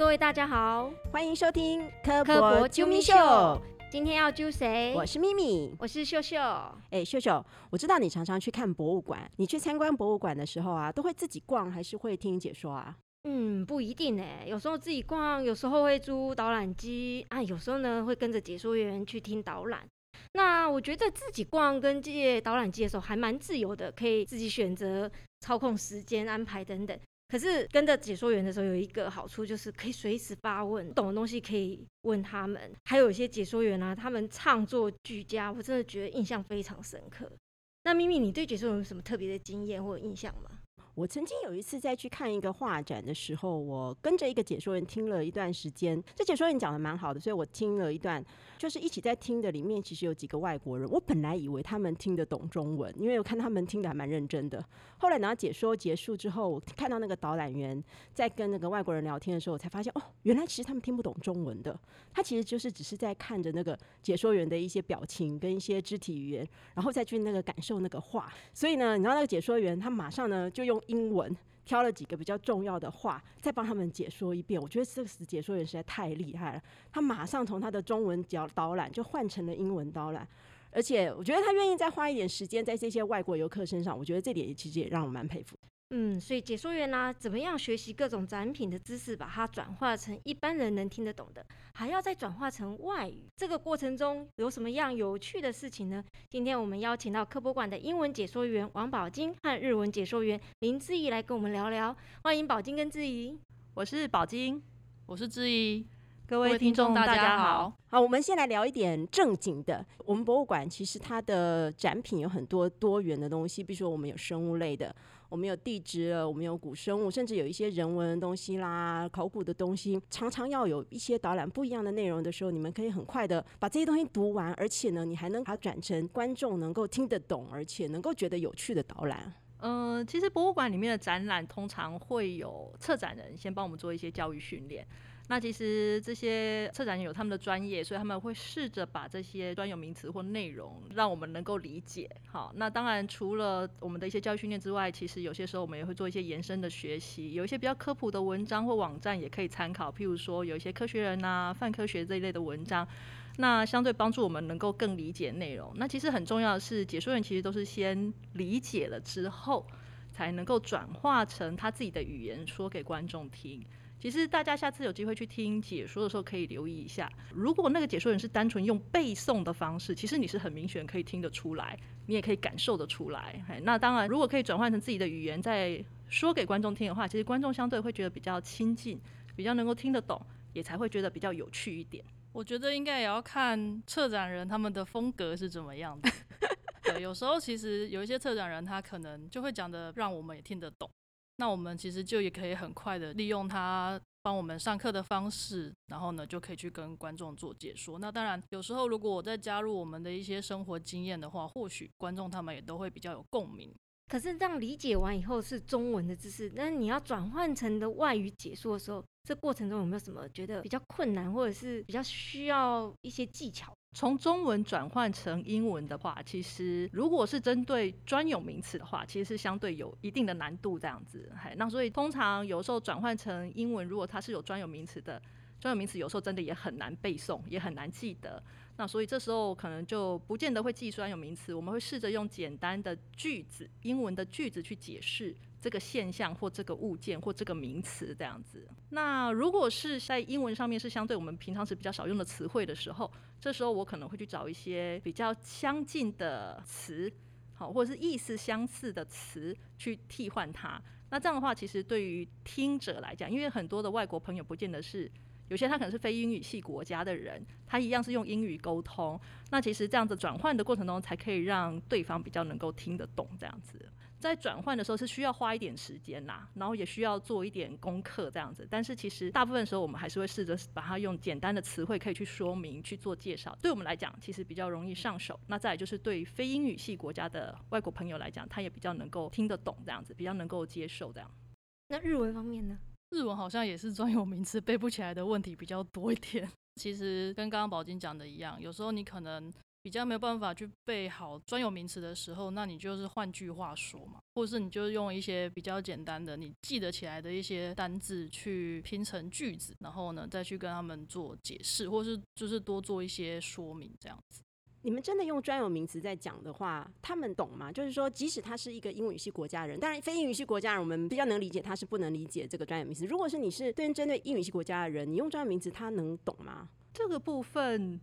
各位大家好，欢迎收听科科博啾咪秀秀，今天要揪谁？我是咪咪。我是秀秀。哎，秀秀，我知道你常常去看博物馆，你去参观博物馆的时候啊，都会自己逛还是会听解说啊？嗯，不一定哎，有时候自己逛，有时候会租导览机啊，有时候呢会跟着解说员去听导览。那我觉得自己逛跟借导览机的时候还蛮自由的，可以自己选择操控时间安排等等。可是跟着解说员的时候，有一个好处就是可以随时发问，不懂的东西可以问他们。还有一些解说员啊，他们唱作俱佳，我真的觉得印象非常深刻。那咪咪，你对解说员有什么特别的经验或印象吗？我曾经有一次在去看一个画展的时候，我跟着一个解说员听了一段时间。这解说员讲的蛮好的，所以我听了一段，就是一起在听的里面，其实有几个外国人。我本来以为他们听得懂中文，因为我看他们听得还蛮认真的。后来等到解说结束之后，我看到那个导览员在跟那个外国人聊天的时候，我才发现哦，原来其实他们听不懂中文的。他其实就是只是在看着那个解说员的一些表情跟一些肢体语言，然后再去那个感受那个话。所以呢，你知道那个解说员他马上呢就用英文挑了几个比较重要的话，再帮他们解说一遍。我觉得这个解说员实在太厉害了，他马上从他的中文导导览就换成了英文导览。而且我觉得他愿意再花一点时间在这些外国游客身上，我觉得这点也其实也让我蛮佩服。嗯，所以解说员呢、怎么样学习各种展品的知识，把它转化成一般人能听得懂的，还要再转化成外语。这个过程中有什么样有趣的事情呢？今天我们邀请到科博馆的英文解说员王宝金和日文解说员林志怡来跟我们聊聊。欢迎宝金跟志怡。我是宝金，我是志怡，各位听众大家好。好，我们先来聊一点正经的。我们博物馆其实它的展品有很多多元的东西，比如说我们有生物类的，我们有地质，我们有古生物，甚至有一些人文的东西啦、考古的东西。常常要有一些导览不一样的内容的时候，你们可以很快的把这些东西读完，而且呢，你还能把它转成观众能够听得懂，而且能够觉得有趣的导览。嗯，其实博物馆里面的展览通常会有策展人先帮我们做一些教育训练。那其实这些策展有他们的专业，所以他们会试着把这些专有名词或内容让我们能够理解。好，那当然除了我们的一些教育训练之外，其实有些时候我们也会做一些延伸的学习，有一些比较科普的文章或网站也可以参考。譬如说有一些科学人啊、泛科学这一类的文章，那相对帮助我们能够更理解内容。那其实很重要的是，解说员其实都是先理解了之后，才能够转化成他自己的语言说给观众听。其实大家下次有机会去听解说的时候，可以留意一下。如果那个解说人是单纯用背诵的方式，其实你是很明显可以听得出来，你也可以感受得出来。那当然，如果可以转换成自己的语言再说给观众听的话，其实观众相对会觉得比较亲近，比较能够听得懂，也才会觉得比较有趣一点。我觉得应该也要看策展人他们的风格是怎么样的。对，有时候其实有一些策展人他可能就会讲的让我们也听得懂，那我们其实就也可以很快的利用他帮我们上课的方式，然后呢就可以去跟观众做解说。那当然，有时候如果我再加入我们的一些生活经验的话，或许观众他们也都会比较有共鸣。可是这样理解完以后是中文的知识，那你要转换成的外语解说的时候，这过程中有没有什么觉得比较困难，或者是比较需要一些技巧？从中文转换成英文的话，其实如果是针对专有名词的话，其实是相对有一定的难度这样子。嘿，那所以通常有时候转换成英文，如果它是有专有名词的，专有名词有时候真的也很难背诵，也很难记得。那所以这时候可能就不见得会记专有名词，我们会试着用简单的句子，英文的句子去解释这个现象或这个物件或这个名词这样子。那如果是在英文上面是相对我们平常时比较少用的词汇的时候，这时候我可能会去找一些比较相近的词，好，或者是意思相似的词去替换它。那这样的话，其实对于听者来讲，因为很多的外国朋友不见得是。有些他可能是非英语系国家的人，他一样是用英语沟通。那其实这样子转换的过程中，才可以让对方比较能够听得懂这样子。在转换的时候是需要花一点时间啦，然后也需要做一点功课这样子。但是其实大部分时候我们还是会试着把它用简单的词汇可以去说明、去做介绍。对我们来讲，其实比较容易上手。那再就是对非英语系国家的外国朋友来讲，他也比较能够听得懂这样子，比较能够接受这样。那日文方面呢？日文好像也是专有名词背不起来的问题比较多一点。其实跟刚刚宝金讲的一样，有时候你可能比较没有办法去背好专有名词的时候，那你就是换句话说嘛，或者是你就用一些比较简单的、你记得起来的一些单字去拼成句子，然后呢再去跟他们做解释，或是就是多做一些说明这样子。你们真的用专有名词在讲的话，他们懂吗？就是说，即使他是一个英语系国家人，当然非英语系国家人，我们比较能理解他是不能理解这个专有名词。如果是你是对针对英语系国家的人，你用专有名词，他能懂吗？这个部分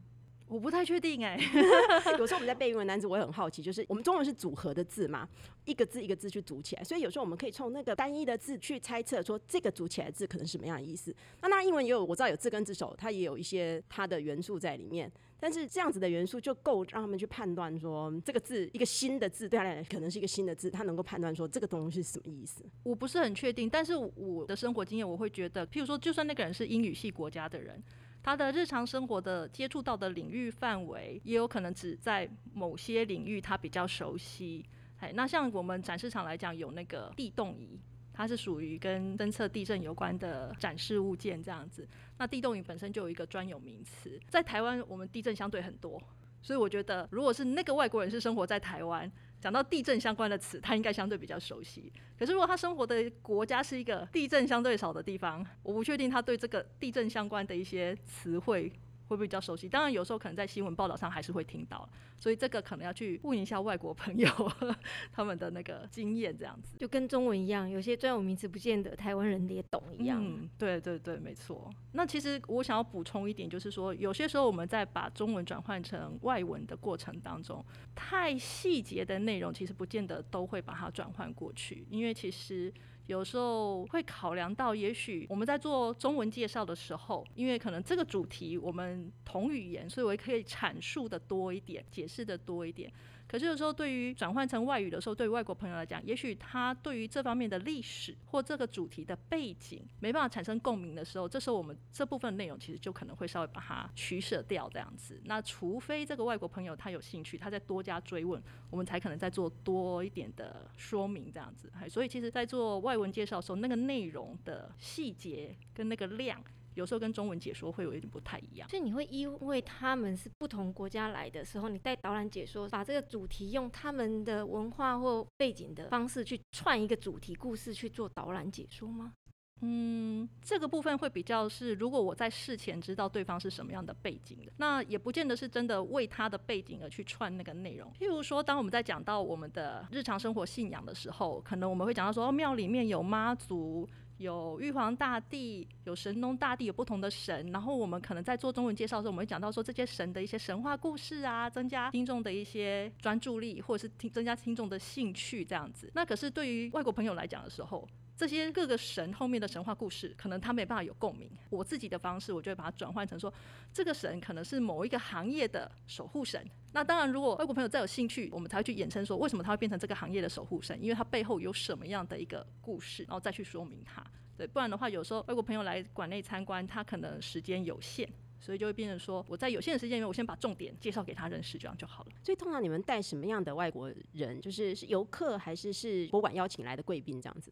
我不太确定哎、有时候我们在背英文单词，我也很好奇，就是我们中文是组合的字嘛，一个字一个字去组起来，所以有时候我们可以从那个单一的字去猜测说这个组起来的字可能是什么样的意思。那当然英文也有我知道有字根字首，它也有一些它的元素在里面。但是这样子的元素就够让他们去判断说这个字一个新的字对他来讲可能是一个新的字，他能够判断说这个东西是什么意思。我不是很确定，但是我的生活经验，我会觉得，譬如说，就算那个人是英语系国家的人，他的日常生活的接触到的领域范围，也有可能只在某些领域他比较熟悉。哎，那像我们展示场来讲，有那个地动仪，它是属于跟侦测地震有关的展示物件这样子。那地动仪本身就有一个专有名词，在台湾我们地震相对很多，所以我觉得，如果是那个外国人是生活在台湾，讲到地震相关的词，他应该相对比较熟悉。可是如果他生活的国家是一个地震相对少的地方，我不确定他对这个地震相关的一些词汇会不会比较熟悉。当然，有时候可能在新闻报道上还是会听到，所以这个可能要去问一下外国朋友 他们的那个经验，这样子。就跟中文一样，有些专有名词不见得台湾人也懂一样。嗯，对对对，没错。那其实我想要补充一点，就是说，有些时候我们在把中文转换成外文的过程当中，太细节的内容其实不见得都会把它转换过去，因为其实。有时候会考量到，也许我们在做中文介绍的时候，因为可能这个主题我们同语言，所以我也可以阐述的多一点，解释的多一点。可是有时候对于转换成外语的时候，对于外国朋友来讲，也许他对于这方面的历史或这个主题的背景没办法产生共鸣的时候，这时候我们这部分内容其实就可能会稍微把它取舍掉这样子。那除非这个外国朋友他有兴趣，他再多加追问，我们才可能再做多一点的说明这样子。所以其实，在做外文介绍的时候，那个内容的细节跟那个量。有时候跟中文解说会有一点不太一样，所以你会因为他们是不同国家来的时候，你带导览解说，把这个主题用他们的文化或背景的方式去串一个主题故事去做导览解说吗？嗯，这个部分会比较是，如果我在事前知道对方是什么样的背景的，那也不见得是真的为他的背景而去串那个内容。譬如说，当我们在讲到我们的日常生活信仰的时候，可能我们会讲到说，庙里面有妈祖。有玉皇大帝，有神农大帝，有不同的神。然后我们可能在做中文介绍的时候，我们会讲到说这些神的一些神话故事啊，增加听众的一些专注力，或者是听增加听众的兴趣这样子。那可是对于外国朋友来讲的时候，这些各个神后面的神话故事，可能他没办法有共鸣。我自己的方式，我就会把它转换成说，这个神可能是某一个行业的守护神。那当然，如果外国朋友再有兴趣，我们才会去衍生说，为什么他会变成这个行业的守护神？因为他背后有什么样的一个故事，然后再去说明他。对，不然的话，有时候外国朋友来馆内参观，他可能时间有限，所以就会变成说，我在有限的时间里面，我先把重点介绍给他认识，这样就好了。所以通常你们带什么样的外国人？就是是游客还是是博物馆邀请来的贵宾这样子？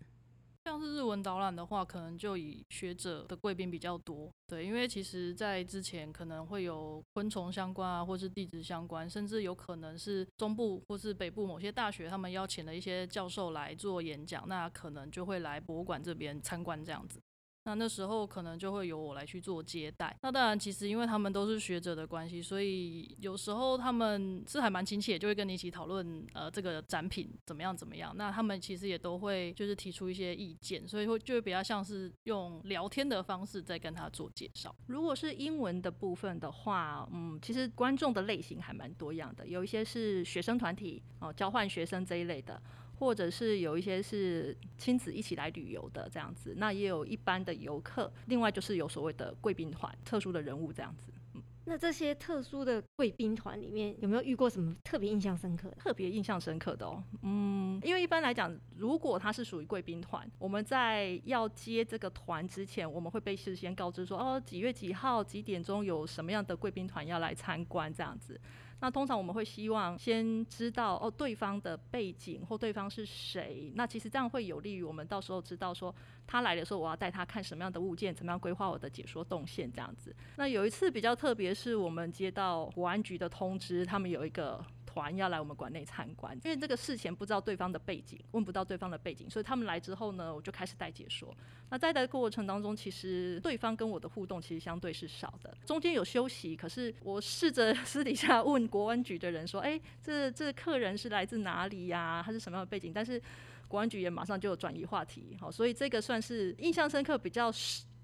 像是日文导览的话，可能就以学者的贵宾比较多。对，因为其实，在之前可能会有昆虫相关啊，或是地质相关，甚至有可能是中部或是北部某些大学他们邀请了一些教授来做演讲，那可能就会来博物馆这边参观这样子。那那时候可能就会由我来去做接待。那当然，其实因为他们都是学者的关系，所以有时候他们是还蛮亲切，就会跟你一起讨论呃这个展品怎么样怎么样。那他们其实也都会就是提出一些意见，所以会就会比较像是用聊天的方式在跟他做介绍。如果是英文的部分的话，嗯，其实观众的类型还蛮多样的，有一些是学生团体哦，交换学生这一类的。或者是有一些是亲子一起来旅游的这样子，那也有一般的游客，另外就是有所谓的贵宾团，特殊的人物这样子。嗯，那这些特殊的贵宾团里面有没有遇过什么特别印象深刻的？特别印象深刻的哦，嗯，因为一般来讲，如果他是属于贵宾团，我们在要接这个团之前，我们会被事先告知说，哦，几月几号几点钟有什么样的贵宾团要来参观这样子。那通常我们会希望先知道哦对方的背景或对方是谁，那其实这样会有利于我们到时候知道说他来的时候我要带他看什么样的物件，怎么样规划我的解说动线这样子。那有一次比较特别，是我们接到国安局的通知，他们有一个。团要来我们馆内参观，因为这个事前不知道对方的背景，问不到对方的背景，所以他们来之后呢，我就开始带解说。那在的过程当中，其实对方跟我的互动其实相对是少的，中间有休息，可是我试着私底下问国安局的人说：“哎，这这客人是来自哪里呀？他是什么样的背景？”但是国安局也马上就转移话题，好，所以这个算是印象深刻、比较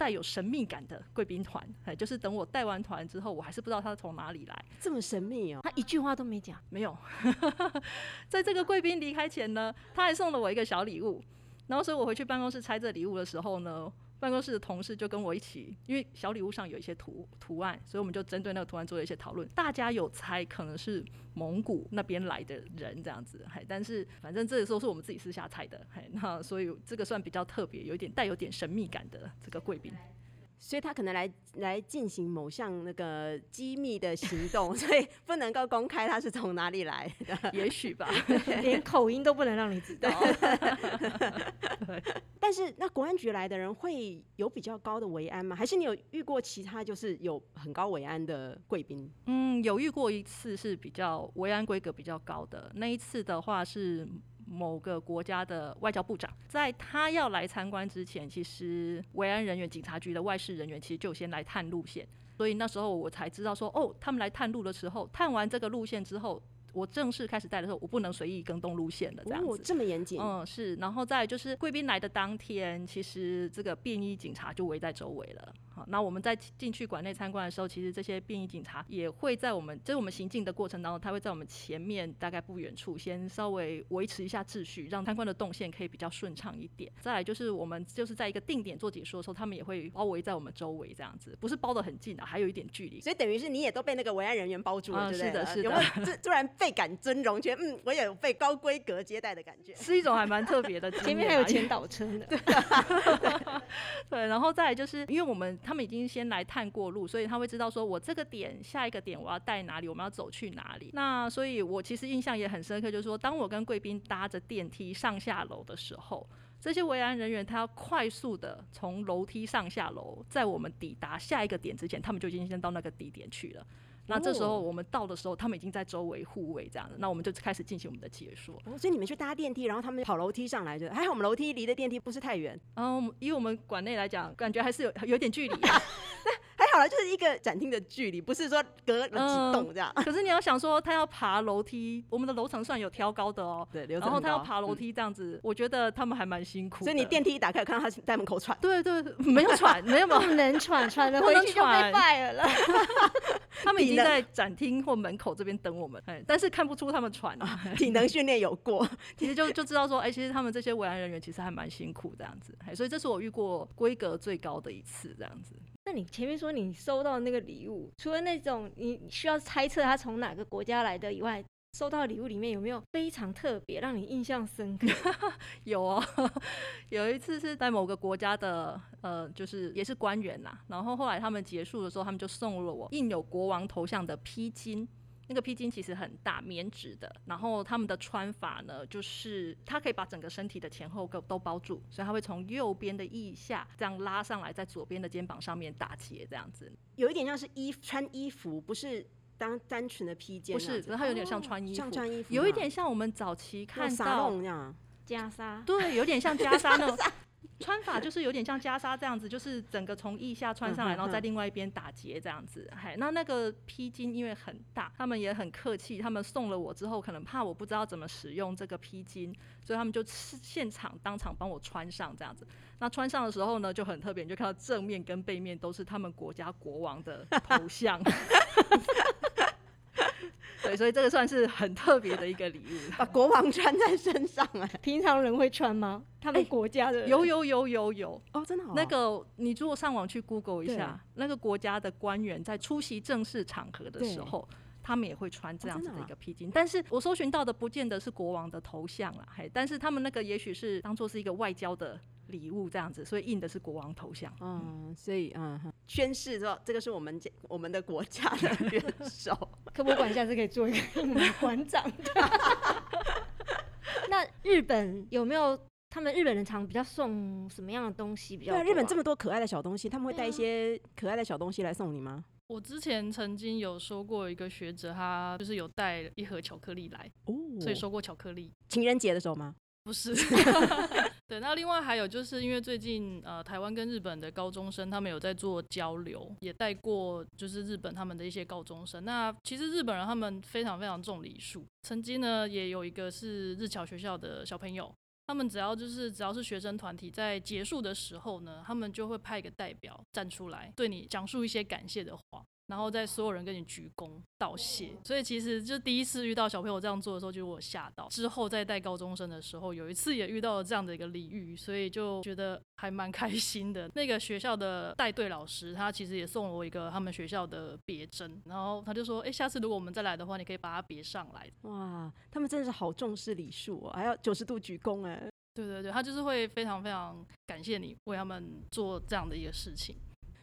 带有神秘感的贵宾团。哎，就是等我带完团之后，我还是不知道他从哪里来，这么神秘哦，他一句话都没讲，没有。在这个贵宾离开前呢，他还送了我一个小礼物，然后所以我回去办公室拆这礼物的时候呢。办公室的同事就跟我一起，因为小礼物上有一些图图案，所以我们就针对那个图案做了一些讨论。大家有猜可能是蒙古那边来的人这样子，嘿，但是反正这个时候是我们自己私下猜的，嘿，那所以这个算比较特别，有点带有点神秘感的这个贵宾。所以他可能来来进行某项那个机密的行动，所以不能够公开他是从哪里来的，也许吧，连口音都不能让你知道。但是那国安局来的人会有比较高的维安吗？还是你有遇过其他就是有很高维安的贵宾？嗯，有遇过一次是比较维安规格比较高的，那一次的话是。某个国家的外交部长，在他要来参观之前，其实维安人员、警察局的外事人员其实就先来探路线，所以那时候我才知道说，哦，他们来探路的时候，探完这个路线之后。我正式开始带的时候，我不能随意更动路线的这样子。这么严谨？嗯，是。然后再就是贵宾来的当天，其实这个便衣警察就围在周围了。好，那我们在进去馆内参观的时候，其实这些便衣警察也会在我们，就是我们行进的过程当中，他会在我们前面大概不远处先稍微维持一下秩序，让参观的动线可以比较顺畅一点。再来就是我们就是在一个定点做解说的时候，他们也会包围在我们周围这样子，不是包的很近的，还有一点距离。所以等于是你也都被那个维安人员包住了，对不对？是的，是的。有没有突然？倍感尊荣，觉得嗯，我也有被高规格接待的感觉，是一种还蛮特别的。前面还有前导车呢，对，然后再来就是，因为我们他他们已经先来探过路，所以他会知道说我这个点下一个点我要带哪里，我们要走去哪里。那所以我其实印象也很深刻，就是说当我跟贵宾搭着电梯上下楼的时候，这些维安人员他要快速的从楼梯上下楼，在我们抵达下一个点之前，他们就已经先到那个地点去了。那这时候我们到的时候，他们已经在周围护卫这样子，那我们就开始进行我们的解说。所以你们去搭电梯，然后他们跑楼梯上来的，还好我们楼梯离的电梯不是太远。嗯，以我们馆内来讲，感觉还是有有点距离。好了，就是一个展厅的距离，不是说隔了几栋这样。可是你要想说，他要爬楼梯，我们的楼层算有挑高的哦。对，然后他要爬楼梯这样子，我觉得他们还蛮辛苦。所以你电梯一打开，看到他在门口喘。对对，没有喘，没有不能喘，喘了回去就被败了。他们已经在展厅或门口这边等我们，但是看不出他们喘啊。体能训练有过，其实就就知道说，哎，其实他们这些维安人员其实还蛮辛苦这样子。所以这是我遇过规格最高的一次这样子。那你前面说你收到那个礼物，除了那种你需要猜测他从哪个国家来的以外，收到礼物里面有没有非常特别让你印象深刻？有哦，有一次是在某个国家的，呃，就是也是官员呐，然后后来他们结束的时候，他们就送了我印有国王头像的披巾。那个披巾其实很大，棉质的。然后他们的穿法呢，就是它可以把整个身体的前后都都包住，所以它会从右边的腋下这样拉上来，在左边的肩膀上面打结，这样子。有一点像是衣穿衣服，不是当单纯的披肩。不是，它有点像穿衣服，像穿衣服，有一点像我们早期看到袈裟。对，有点像袈裟那种。穿法就是有点像袈裟这样子，就是整个从腋下穿上来，然后在另外一边打结这样子。嗨，那那个披巾因为很大，他们也很客气，他们送了我之后，可能怕我不知道怎么使用这个披巾，所以他们就现场当场帮我穿上这样子。那穿上的时候呢，就很特别，你就看到正面跟背面都是他们国家国王的头像。对，所以这个算是很特别的一个礼物，把国王穿在身上啊。平常人会穿吗？他们国家的有有有有有哦，真的。那个你如果上网去 Google 一下，那个国家的官员在出席正式场合的时候，他们也会穿这样子的一个披巾。但是我搜寻到的不见得是国王的头像啦，嘿，但是他们那个也许是当做是一个外交的。礼物这样子，所以印的是国王头像。嗯，所以嗯，宣誓说这个是我们家我们的国家的元首。科博馆下次可以做一个我们的馆长。那日本有没有？他们日本人常比较送什么样的东西比较对啊，多啊？日本这么多可爱的小东西，他们会带一些可爱的小东西来送你吗？我之前曾经有说过一个学者，他就是有带一盒巧克力来，哦，所以收过巧克力。情人节的时候吗？不是，对，那另外还有就是因为最近呃台湾跟日本的高中生他们有在做交流，也带过就是日本他们的一些高中生。那其实日本人他们非常非常重礼数，曾经呢也有一个是日侨学校的小朋友，他们只要就是只要是学生团体在结束的时候呢，他们就会派一个代表站出来对你讲述一些感谢的话。然后在所有人跟你鞠躬道谢，所以其实就第一次遇到小朋友这样做的时候，就我吓到。之后在带高中生的时候，有一次也遇到了这样的一个礼遇，所以就觉得还蛮开心的。那个学校的带队老师，他其实也送了我一个他们学校的别针，然后他就说：“哎，下次如果我们再来的话，你可以把它别上来。哇，他们真的是好重视礼数哦，还要九十度鞠躬哎。”对对对，他就是会非常非常感谢你为他们做这样的一个事情。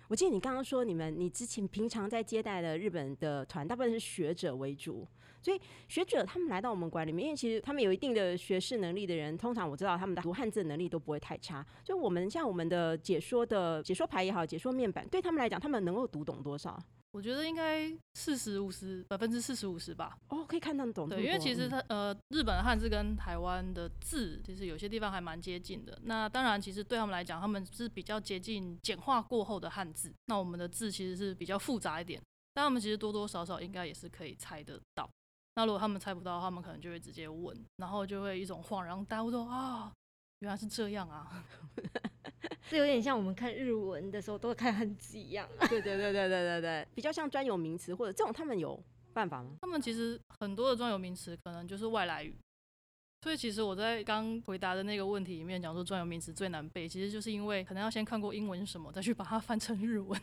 我记得你刚刚说，你们你之前平常在接待的日本的团，大部分是学者为主，所以学者他们来到我们馆里面，因为其实他们有一定的学识能力的人，通常我知道他们的读汉字能力都不会太差。就我们像我们的解说的解说牌也好，解说面板，对他们来讲，他们能够读懂多少？我觉得应该四十五十百分之四十五十吧。哦，可以看得懂。对，因为其实嗯它呃，日本的汉字跟台湾的字，其实有些地方还蛮接近的。那当然，其实对他们来讲，他们是比较接近简化过后的汉字。那我们的字其实是比较复杂一点，但他们其实多多少少应该也是可以猜得到。那如果他们猜不到，他们可能就会直接问，然后就会一种恍然大悟说啊，原来是这样啊。这有点像我们看日文的时候都会看汉字一样。对对对对对对对，比较像专有名词或者这种，他们有办法吗？他们其实很多的专有名词可能就是外来语，所以其实我在刚回答的那个问题里面讲说专有名词最难背，其实就是因为可能要先看过英文什么，再去把它翻成日文。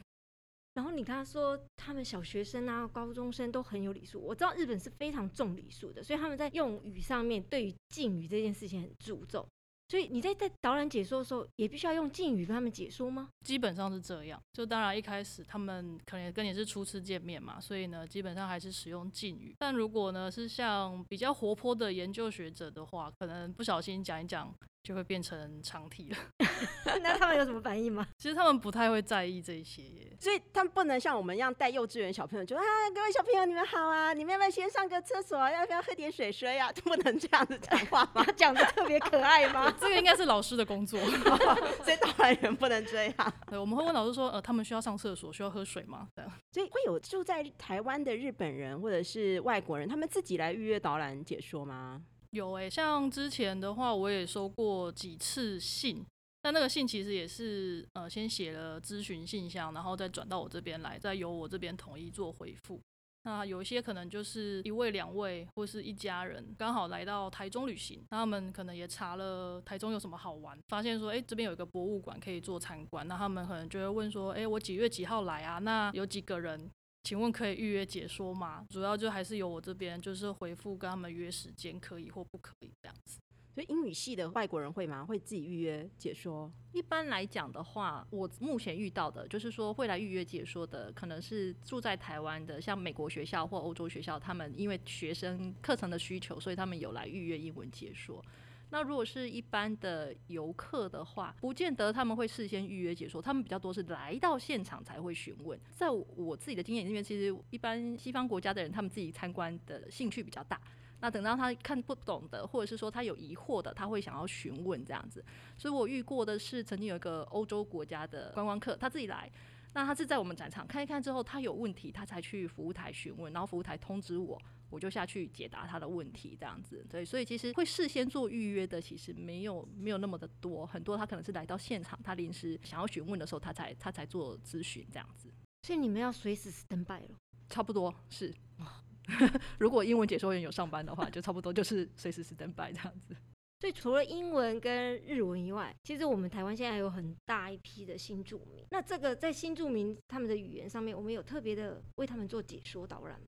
然后你刚刚说他们小学生啊、高中生都很有礼数，我知道日本是非常重礼数的，所以他们在用语上面对于敬语这件事情很注重。所以你在在导览解说的时候，也必须要用敬语跟他们解说吗？基本上是这样，就当然一开始他们可能跟你是初次见面嘛，所以呢，基本上还是使用敬语。但如果呢是像比较活泼的研究学者的话，可能不小心讲一讲，就会变成长体了。那他们有什么反应吗？其实他们不太会在意这些耶。所以他们不能像我们一样带幼稚园小朋友，就啊，各位小朋友你们好啊，你们要不要先上个厕所啊？要不要喝点水水啊？不能这样子讲话吗？他 讲的特别可爱吗？这个应该是老师的工作。所以导览员不能这样。对，我们会问老师说，呃，他们需要上厕所，需要喝水吗？这样。所以会有住在台湾的日本人或者是外国人，他们自己来预约导览解说吗？有诶、像之前的话，我也收过几次信，但那个信其实也是呃先写了咨询信箱，然后再转到我这边来，再由我这边统一做回复。那有一些可能就是一位、两位或是一家人刚好来到台中旅行，那他们可能也查了台中有什么好玩，发现说，诶这边有一个博物馆可以做参观，那他们可能就会问说，诶我几月几号来啊？那有几个人？请问可以预约解说吗？主要就还是由我这边就是回复跟他们约时间，可以或不可以这样子。所以英语系的外国人会吗？会自己预约解说？一般来讲的话，我目前遇到的就是说会来预约解说的，可能是住在台湾的，像美国学校或欧洲学校，他们因为学生课程的需求，所以他们有来预约英文解说。那如果是一般的游客的话，不见得他们会事先预约解说，他们比较多是来到现场才会询问。在我自己的经验里面，其实一般西方国家的人，他们自己参观的兴趣比较大。那等到他看不懂的，或者是说他有疑惑的，他会想要询问这样子。所以我遇过的是，曾经有一个欧洲国家的观光客，他自己来，那他是在我们展场看一看之后，他有问题，他才去服务台询问，然后服务台通知我，我就下去解答他的问题，这样子。对，所以其实会事先做预约的，其实没有没有那么的多，很多他可能是来到现场，他临时想要询问的时候，他才他才做咨询这样子。所以你们要随时 stand by 了。差不多是。如果英文解说员有上班的话，就差不多就是随时 stand by 这样子。所以除了英文跟日文以外，其实我们台湾现在有很大一批的新住民。那这个在新住民他们的语言上面，我们有特别的为他们做解说导览吗。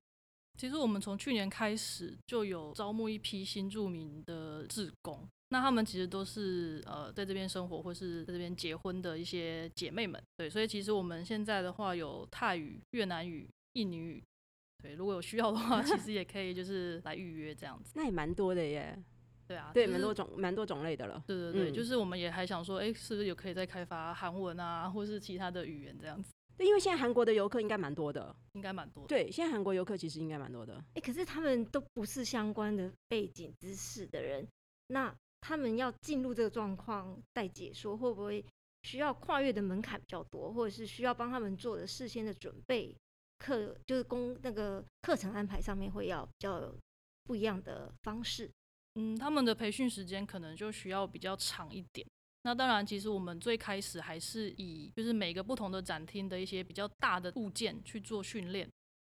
其实我们从去年开始就有招募一批新住民的志工，那他们其实都是呃在这边生活或是在这边结婚的一些姐妹们，对，所以其实我们现在的话有泰语、越南语、印尼语，对，如果有需要的话，其实也可以就是来预约这样子，那也蛮多的耶。对啊，对，就是蛮多种蛮多种类的了。对对对，嗯就是我们也还想说，哎，是不是有可以再开发韩文啊，或是其他的语言这样子，对，因为现在韩国的游客应该蛮多的。应该蛮多的。对，现在韩国游客其实应该蛮多的。哎、可是他们都不是相关的背景知识的人，那他们要进入这个状况带解说，会不会需要跨越的门槛比较多，或者是需要帮他们做的事先的准备课，就是公那个课程安排上面会要比较不一样的方式？嗯，他们的培训时间可能就需要比较长一点。那当然，其实我们最开始还是以就是每个不同的展厅的一些比较大的物件去做训练。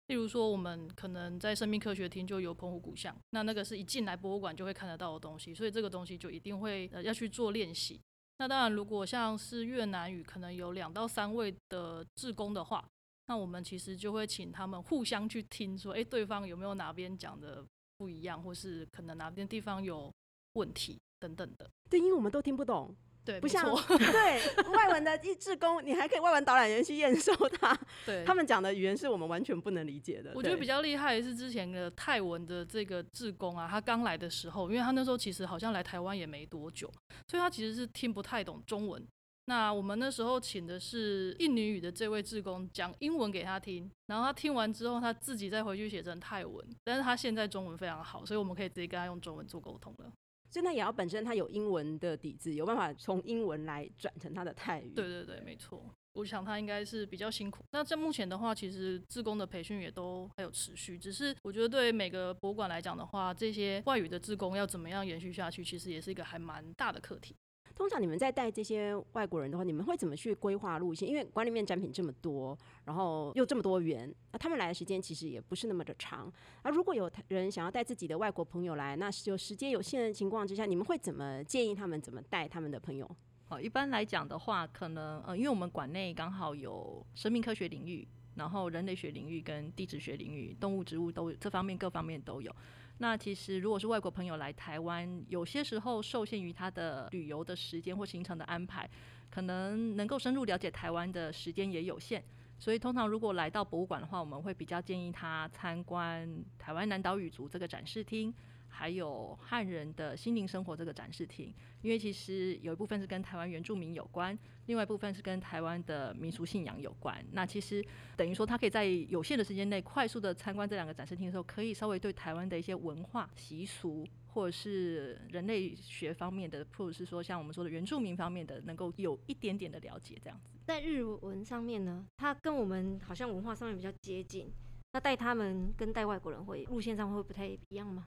例如说，我们可能在生命科学厅就有澎湖古像，那那个是一进来博物馆就会看得到的东西，所以这个东西就一定会呃要去做练习。那当然，如果像是越南语，可能有两到三位的志工的话，那我们其实就会请他们互相去听，说，诶，对方有没有哪边讲的不一样，或是可能哪边地方有问题等等的。对，因为我们都听不懂，对，不像没错 对外文的一志工，你还可以外文导览员去验收他，对他们讲的语言是我们完全不能理解的。我觉得比较厉害的是之前的泰文的这个志工啊，他刚来的时候，因为他那时候其实好像来台湾也没多久，所以他其实是听不太懂中文。那我们那时候请的是印尼语的这位志工讲英文给他听，然后他听完之后，他自己再回去写成泰文。但是他现在中文非常好，所以我们可以直接跟他用中文做沟通了。所以那也要本身他有英文的底子，有办法从英文来转成他的泰语。对对对，没错。我想他应该是比较辛苦。那在目前的话，其实自工的培训也都还有持续，只是我觉得对每个博物馆来讲的话，这些外语的自工要怎么样延续下去，其实也是一个还蛮大的课题。通常你们在带这些外国人的话，你们会怎么去规划路线？因为馆里面展品这么多，然后又这么多元，那他们来的时间其实也不是那么的长。而如果有人想要带自己的外国朋友来，那是有时间有限的情况之下，你们会怎么建议他们怎么带他们的朋友？好，一般来讲的话，可能呃，因为我们馆内刚好有生命科学领域，然后人类学领域跟地质学领域、动物、植物都这方面各方面都有。那其实如果是外国朋友来台湾，有些时候受限于他的旅游的时间或行程的安排，可能能够深入了解台湾的时间也有限。所以通常如果来到博物馆的话，我们会比较建议他参观台湾南岛语族这个展示厅，还有汉人的心灵生活这个展示厅，因为其实有一部分是跟台湾原住民有关，另外一部分是跟台湾的民俗信仰有关。那其实等于说，他可以在有限的时间内快速的参观这两个展示厅的时候，可以稍微对台湾的一些文化习俗，或者是人类学方面的，或者是说像我们说的原住民方面的，能够有一点点的了解，这样子。在日文上面呢，它跟我们好像文化上面比较接近。那带他们跟带外国人会路线上会不太一样吗？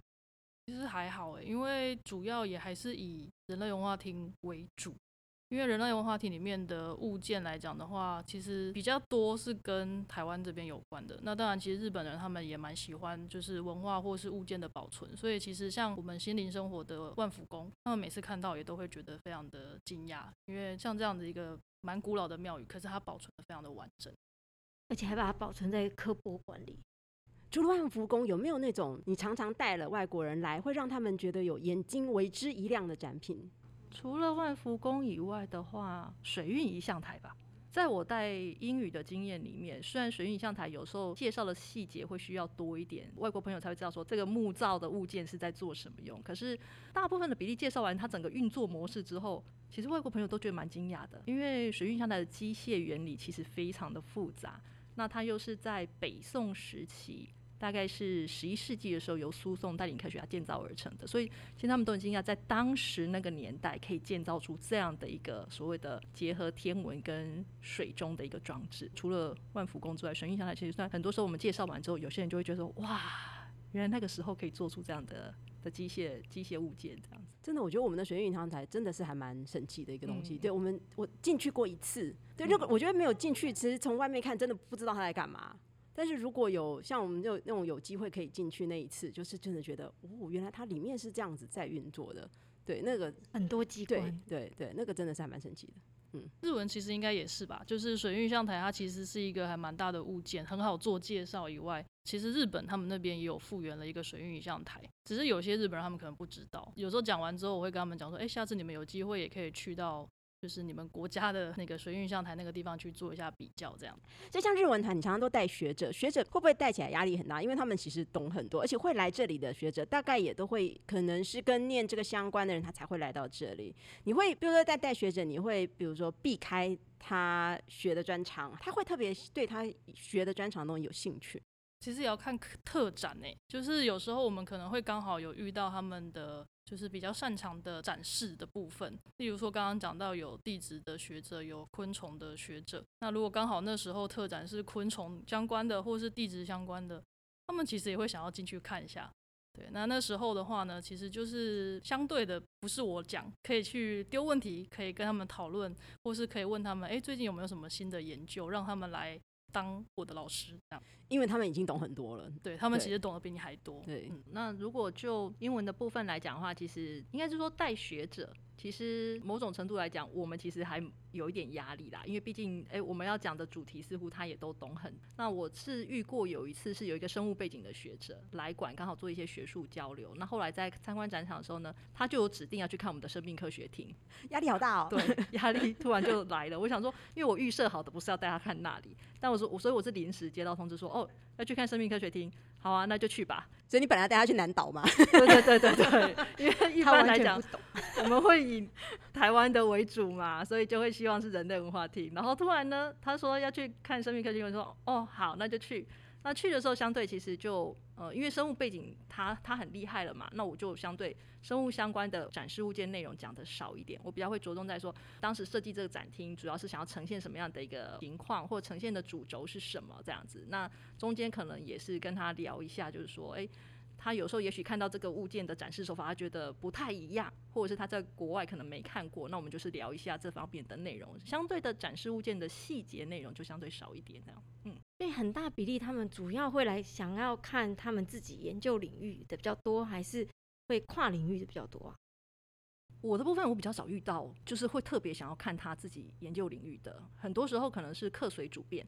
其实还好诶，因为主要也还是以人类文化厅为主。因为人类文化厅里面的物件来讲的话，其实比较多是跟台湾这边有关的。那当然，其实日本人他们也蛮喜欢就是文化或是物件的保存，所以其实像我们心灵生活的万福宫，他们每次看到也都会觉得非常的惊讶，因为像这样的一个蛮古老的庙宇，可是它保存的非常的完整。而且还把它保存在科博馆里。除了万福宫，有没有那种你常常带了外国人来，会让他们觉得有眼睛为之一亮的展品？除了万福宫以外的话，水运仪象台吧。在我带英语的经验里面，虽然水运仪象台有时候介绍的细节会需要多一点，外国朋友才会知道说这个木造的物件是在做什么用。可是大部分的比例介绍完它整个运作模式之后，其实外国朋友都觉得蛮惊讶的，因为水运象台的机械原理其实非常的复杂。那它又是在北宋时期，大概是十一世纪的时候由苏颂带领科学家建造而成的，所以其实他们都很惊讶，在当时那个年代可以建造出这样的一个所谓的结合天文跟水中的一个装置。除了万福宫之外，神印象台其实算很多时候我们介绍完之后，有些人就会觉得说，哇，原来那个时候可以做出这样的的机械机械物件这样子。真的，我觉得我们的水运银行台真的是还蛮神奇的一个东西。嗯对我们，我进去过一次，对，如果我觉得没有进去，其实从外面看真的不知道他在干嘛。但是如果有像我们就那种有机会可以进去那一次，就是真的觉得，哦，原来它里面是这样子在运作的。对，那个很多机关，对对，那个真的是还蛮神奇的。嗯，日文其实应该也是吧，就是水运象台，它其实是一个还蛮大的物件，很好做介绍以外，其实日本他们那边也有复原了一个水运仪象台，只是有些日本人他们可能不知道。有时候讲完之后，我会跟他们讲说，哎、下次你们有机会也可以去到。就是你们国家的那个水运象台那个地方去做一下比较，这样。所以像日文团，你常常都带学者，学者会不会带起来压力很大？因为他们其实懂很多，而且会来这里的学者，大概也都会可能是跟念这个相关的人，他才会来到这里。你会比如说在带学者，你会比如说避开他学的专长，他会特别对他学的专长东西有兴趣。其实也要看特特展呢，就是有时候我们可能会刚好有遇到他们的就是比较擅长的展示的部分，例如说刚刚讲到有地质的学者，有昆虫的学者，那如果刚好那时候特展是昆虫相关的或是地质相关的，他们其实也会想要进去看一下。对，那那时候的话呢，其实就是相对的，不是我讲，可以去丢问题，可以跟他们讨论，或是可以问他们，哎，最近有没有什么新的研究，让他们来当我的老师，这样。因为他们已经懂很多了。对他们其实懂得比你还多。对，嗯，那如果就英文的部分来讲的话，其实应该是说带学者，其实某种程度来讲，我们其实还有一点压力啦，因为毕竟，哎、我们要讲的主题似乎他也都懂很。那我是遇过有一次是有一个生物背景的学者来馆，刚好做一些学术交流。那后来在参观展场的时候呢，他就有指定要去看我们的生命科学厅，压力好大哦。对，压力突然就来了。我想说，因为我预设好的不是要带他看那里，但我说我所以我是临时接到通知说，哦，要去看生命科学厅，好啊，那就去吧。所以你本来带他去南岛嘛，对对对对对，因为 一般来讲。我们会以台湾的为主嘛，所以就会希望是人类文化厅。然后突然呢，他说要去看生命科学，我说哦好，那就去。那去的时候，相对其实就呃，因为生物背景他他很厉害了嘛，那我就相对生物相关的展示物件内容讲的少一点，我比较会着重在说，当时设计这个展厅主要是想要呈现什么样的一个情况，或呈现的主轴是什么这样子。那中间可能也是跟他聊一下，就是说，诶。他有时候也许看到这个物件的展示手法，他觉得不太一样，或者是他在国外可能没看过，那我们就是聊一下这方面的内容。相对的展示物件的细节内容就相对少一点，这样。嗯，所以很大比例他们主要会来想要看他们自己研究领域的比较多，还是会跨领域的比较多啊？我的部分我比较少遇到，就是会特别想要看他自己研究领域的，很多时候可能是客随主便。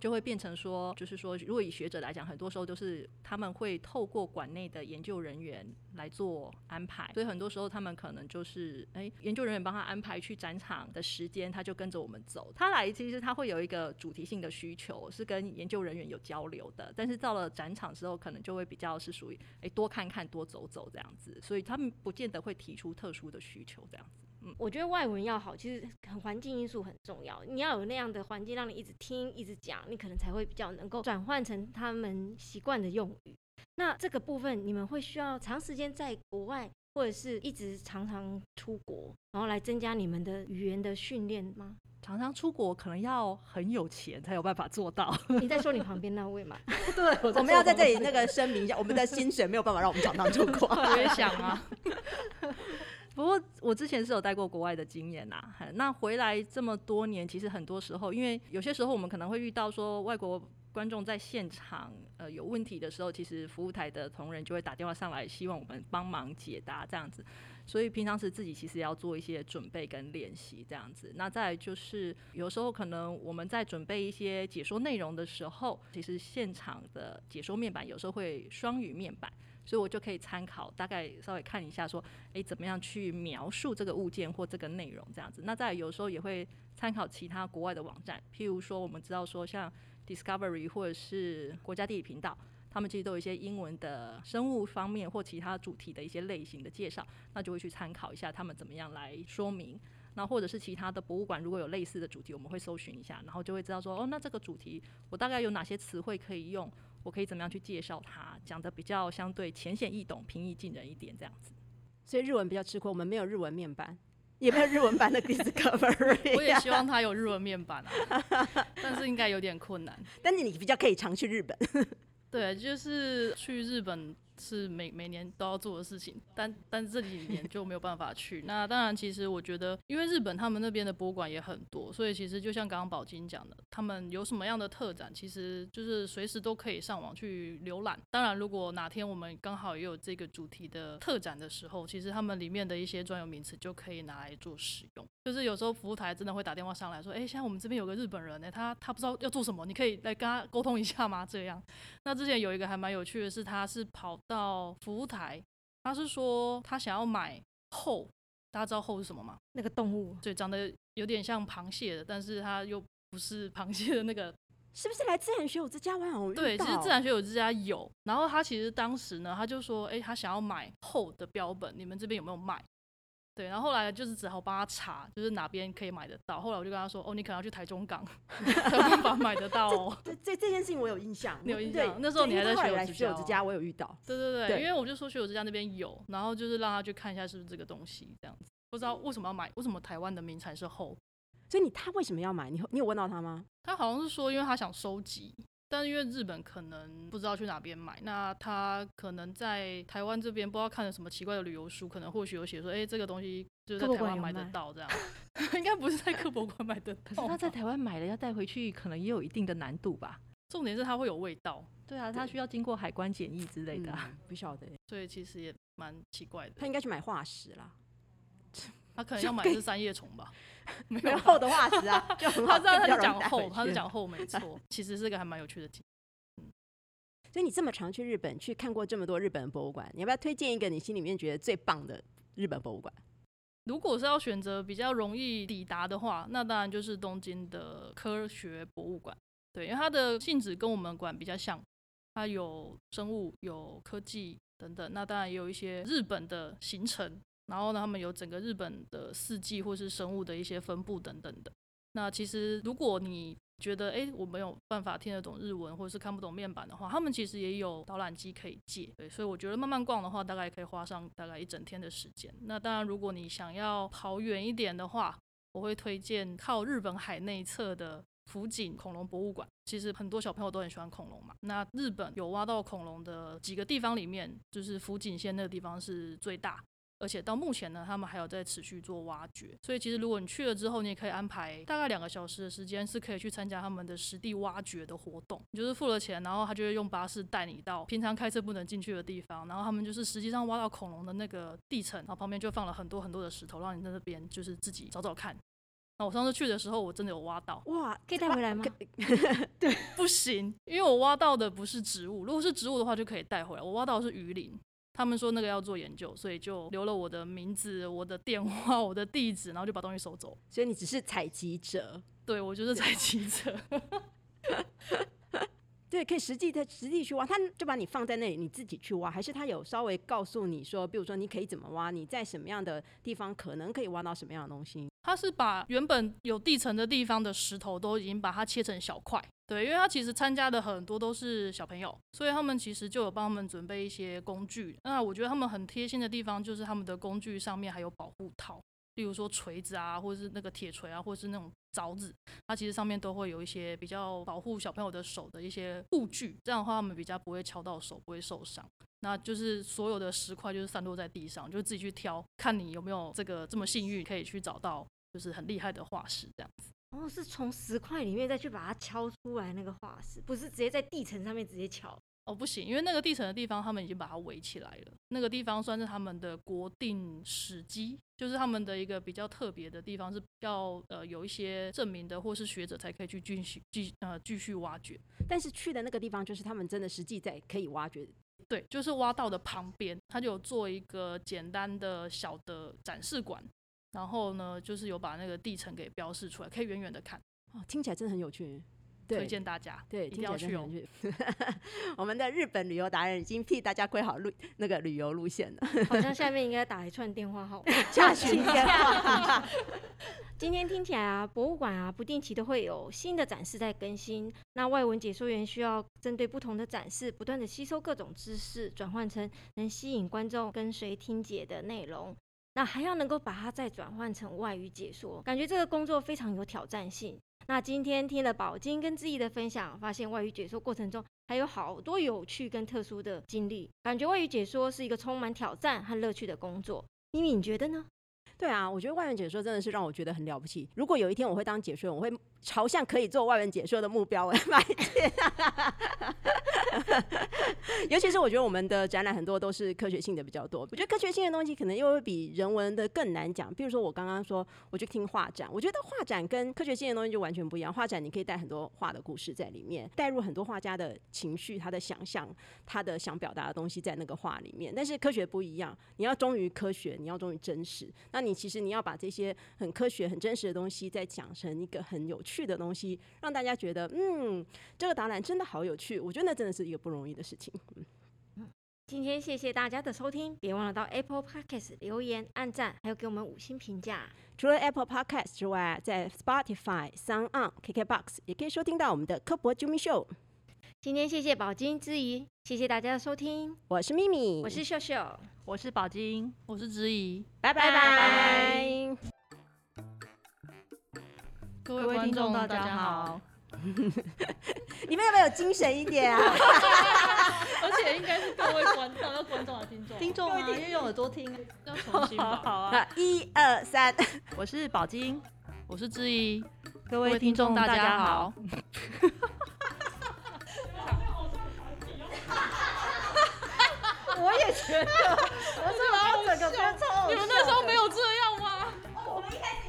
就会变成说，就是说，如果以学者来讲，很多时候都是他们会透过馆内的研究人员来做安排，所以很多时候他们可能就是，哎、研究人员帮他安排去展场的时间，他就跟着我们走。他来其实他会有一个主题性的需求，是跟研究人员有交流的，但是到了展场之后，可能就会比较是属于，哎、多看看、多走走这样子，所以他们不见得会提出特殊的需求这样子。我觉得外文要好，其实很环境因素很重要。你要有那样的环境，让你一直听、一直讲，你可能才会比较能够转换成他们习惯的用语。那这个部分，你们会需要长时间在国外，或者是一直常常出国，然后来增加你们的语言的训练吗？常常出国可能要很有钱才有办法做到。你在说你旁边那位吗？对，我我们要在这里那个声明一下，我们的薪水没有办法让我们常常出国。我也想啊，不过我之前是有带过国外的经验呐、那回来这么多年，其实很多时候，因为有些时候我们可能会遇到说外国观众在现场呃有问题的时候，其实服务台的同仁就会打电话上来，希望我们帮忙解答这样子。所以平常时自己其实要做一些准备跟练习这样子。那再就是有时候可能我们在准备一些解说内容的时候，其实现场的解说面板有时候会双语面板。所以我就可以参考，大概稍微看一下，说，诶，怎么样去描述这个物件或这个内容这样子。那再来有时候也会参考其他国外的网站，譬如说我们知道说像 Discovery 或者是国家地理频道，他们其实都有一些英文的生物方面或其他主题的一些类型的介绍，那就会去参考一下他们怎么样来说明。那或者是其他的博物馆如果有类似的主题，我们会搜寻一下，然后就会知道说，哦，那这个主题我大概有哪些词汇可以用，我可以怎么样去介绍它，讲的比较相对浅显易懂、平易近人一点这样子。所以日文比较吃亏，我们没有日文面板，也没有日文版的 Discovery。我也希望 他有日文面板啊，但是应该有点困难。但是你比较可以常去日本。对，就是去日本是每每年都要做的事情，但但是这几年就没有办法去。那当然，其实我觉得，因为日本他们那边的博物馆也很多，所以其实就像刚刚宝金讲的，他们有什么样的特展，其实就是随时都可以上网去浏览。当然，如果哪天我们刚好也有这个主题的特展的时候，其实他们里面的一些专有名词就可以拿来做使用。就是有时候服务台真的会打电话上来说，哎，现在我们这边有个日本人呢，他他不知道要做什么，你可以来跟他沟通一下吗？这样。那之前有一个还蛮有趣的是，他是跑。到服务台，他是说他想要买后，大家知道后是什么吗？那个动物，对，长得有点像螃蟹的，但是它又不是螃蟹的那个，是不是来自然学友之家？玩偶对，其实自然学友之家有。然后他其实当时呢，他就说，哎，他想要买后的标本，你们这边有没有卖？对，然后后来就是只好帮他查，就是哪边可以买得到。后来我就跟他说，哦，你可能要去台中港 才，有办法买得到哦。这这这件事情我有印象，你有印象？那时候你还在学友之家，我有遇到。对对对，因为我就说学友之家那边有，然后就是让他去看一下是不是这个东西这样子。不知道为什么要买，为什么台湾的名产是后？所以你他为什么要买？你你有问到他吗？他好像是说，因为他想收集。但是因为日本可能不知道去哪边买，那他可能在台湾这边不知道看了什么奇怪的旅游书，可能或许有写说，哎，这个东西就是在台湾买得到这样，应该不是在科博馆买的。可是他在台湾买了要带回去，可能也有一定的难度吧。重点是它会有味道。对啊，他需要经过海关检疫之类的。不晓得。所以其实也蛮奇怪的。他应该去买化石啦。他可 能要买的是三叶虫吧。没有厚的化石啊，就很好。他知道他是讲厚，他是讲厚，没 错。其实是个还蛮有趣的题。嗯，所以你这么常去日本，去看过这么多日本博物馆，你要不要推荐一个你心里面觉得最棒的日本博物馆？如果是要选择比较容易抵达的话，那当然就是东京的科学博物馆。对，因为它的性质跟我们馆比较像，它有生物、有科技等等。那当然也有一些日本的行程。然后呢，他们有整个日本的四季或是生物的一些分布等等的。那其实如果你觉得哎我没有办法听得懂日文或者是看不懂面板的话，他们其实也有导览机可以借。对，所以我觉得慢慢逛的话，大概可以花上大概一整天的时间。那当然，如果你想要跑远一点的话，我会推荐靠日本海内侧的福井恐龙博物馆。其实很多小朋友都很喜欢恐龙嘛。那日本有挖到恐龙的几个地方里面，就是福井县那个地方是最大。而且到目前呢，他们还有在持续做挖掘，所以其实如果你去了之后，你也可以安排大概两个小时的时间，是可以去参加他们的实地挖掘的活动。你就是付了钱，然后他就会用巴士带你到平常开车不能进去的地方，然后他们就是实际上挖到恐龙的那个地层，然后旁边就放了很多很多的石头，让你在那边就是自己找找看。那我上次去的时候，我真的有挖到，哇，可以带回来吗？对，不行，因为我挖到的不是植物，如果是植物的话就可以带回来，我挖到的是鱼鳞。他们说那个要做研究，所以就留了我的名字、我的电话、我的地址，然后就把东西收走。所以你只是采集者，对我就是采集者。对，可以实际的实地去挖，他就把你放在那里，你自己去挖，还是他有稍微告诉你说，比如说你可以怎么挖，你在什么样的地方可能可以挖到什么样的东西？他是把原本有地层的地方的石头都已经把它切成小块，对，因为他其实参加的很多都是小朋友，所以他们其实就有帮他们准备一些工具。那我觉得他们很贴心的地方就是他们的工具上面还有保护套。例如说锤子啊，或者是那个铁锤啊，或者是那种凿子，它其实上面都会有一些比较保护小朋友的手的一些护具，这样的话他们比较不会敲到手，不会受伤。那就是所有的石块就是散落在地上，就自己去挑，看你有没有这个这么幸运可以去找到，就是很厉害的化石这样子。哦，是从石块里面再去把它敲出来那个化石，不是直接在地层上面直接敲。哦，不行，因为那个地层的地方，他们已经把它围起来了。那个地方算是他们的国定史迹，就是他们的一个比较特别的地方，是要呃有一些证明的，或是学者才可以去继续继呃继续挖掘。但是去的那个地方，就是他们真的实际在可以挖掘。对，就是挖到的旁边，他就有做一个简单的小的展示馆，然后呢，就是有把那个地层给标示出来，可以远远的看。哦，听起来真的很有趣。推荐大家，对，一定要去哦。我们的日本旅游达人已经替大家规好路 那个旅游路线了。好像下面应该打一串电话号，查询电话。今天听起来啊，博物馆啊，不定期都会有新的展示在更新。那外文解说员需要针对不同的展示，不断的吸收各种知识，转换成能吸引观众跟随听解的内容。那还要能够把它再转换成外语解说，感觉这个工作非常有挑战性。那今天听了宝金跟志毅的分享，发现外语解说过程中还有好多有趣跟特殊的经历，感觉外语解说是一个充满挑战和乐趣的工作。咪咪，你觉得呢？对啊，我觉得外文解说真的是让我觉得很了不起。如果有一天我会当解说员，我会朝向可以做外文解说的目标来迈进。尤其是我觉得我们的展览很多都是科学性的比较多，我觉得科学性的东西可能又会比人文的更难讲。比如说我刚刚说我去听画展，我觉得画展跟科学性的东西就完全不一样。画展你可以带很多画的故事在里面，带入很多画家的情绪、他的想象、他的想表达的东西在那个画里面。但是科学不一样，你要忠于科学，你要忠于真实。那你其实你要把这些很科学、很真实的东西，再讲成一个很有趣的东西，让大家觉得嗯，这个导览真的好有趣。我觉得那真的是一个不容易的事情。嗯今天谢谢大家的收听，别忘了到 Apple Podcast 留言、按赞，还有给我们五星评价。除了 Apple Podcast 之外，在 Spotify、Sound On、KKBox 也可以收听到我们的科博 Jimmy Show。今天谢谢宝金之怡，谢谢大家的收听，我是咪咪，我是秀秀，我是宝金，我是之怡，拜拜拜。各位观众大家好。你们有没有精神一点啊？而且应该是各位观众，要观众还是听众？听众啊，要用耳朵听，要重新吧。好啊，一二三，我是宝金，我是之怡，各位听众大家好。我也觉得，我是老整个觉超你们那时候没有这样吗？我们一开始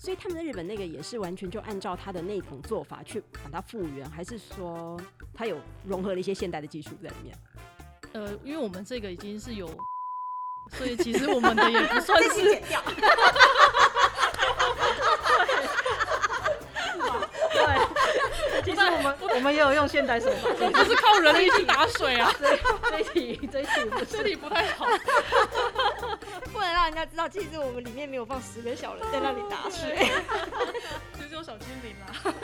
所以他们在日本那个也是完全就按照他的那种做法去把它复原，还是说他有融合了一些现代的技术在里面？呃，因为我们这个已经是有，所以其实我们的也不算是。剪掉。对，其实我们我们也有用现代手法，不是靠人力去打水啊，这一题这一题不这里不太好。不能让人家知道，其实我们里面没有放十个小人在那里打水。其实有小精灵啦。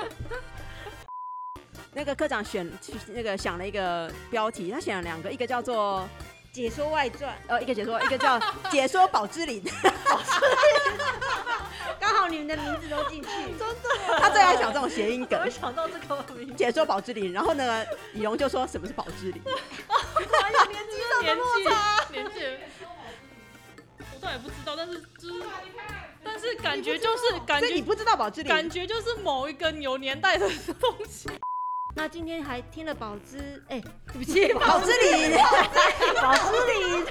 那个科长选那个想了一个标题，他选了两个，一个叫做《解说外传》，呃，一个解说，一个叫《解说宝芝林》。你们的名字都进去，真的。他最爱想这种谐音梗，我想到这个名字，解说宝芝林。然后呢，李荣就说什么是宝芝林？年纪上的落差，年纪。我倒也不知道，但是就是，但是感觉就是 感觉你不知道宝芝林，感觉就是某一个有年代的东西。那今天还听了宝芝，哎，对不起，宝芝林，宝芝林。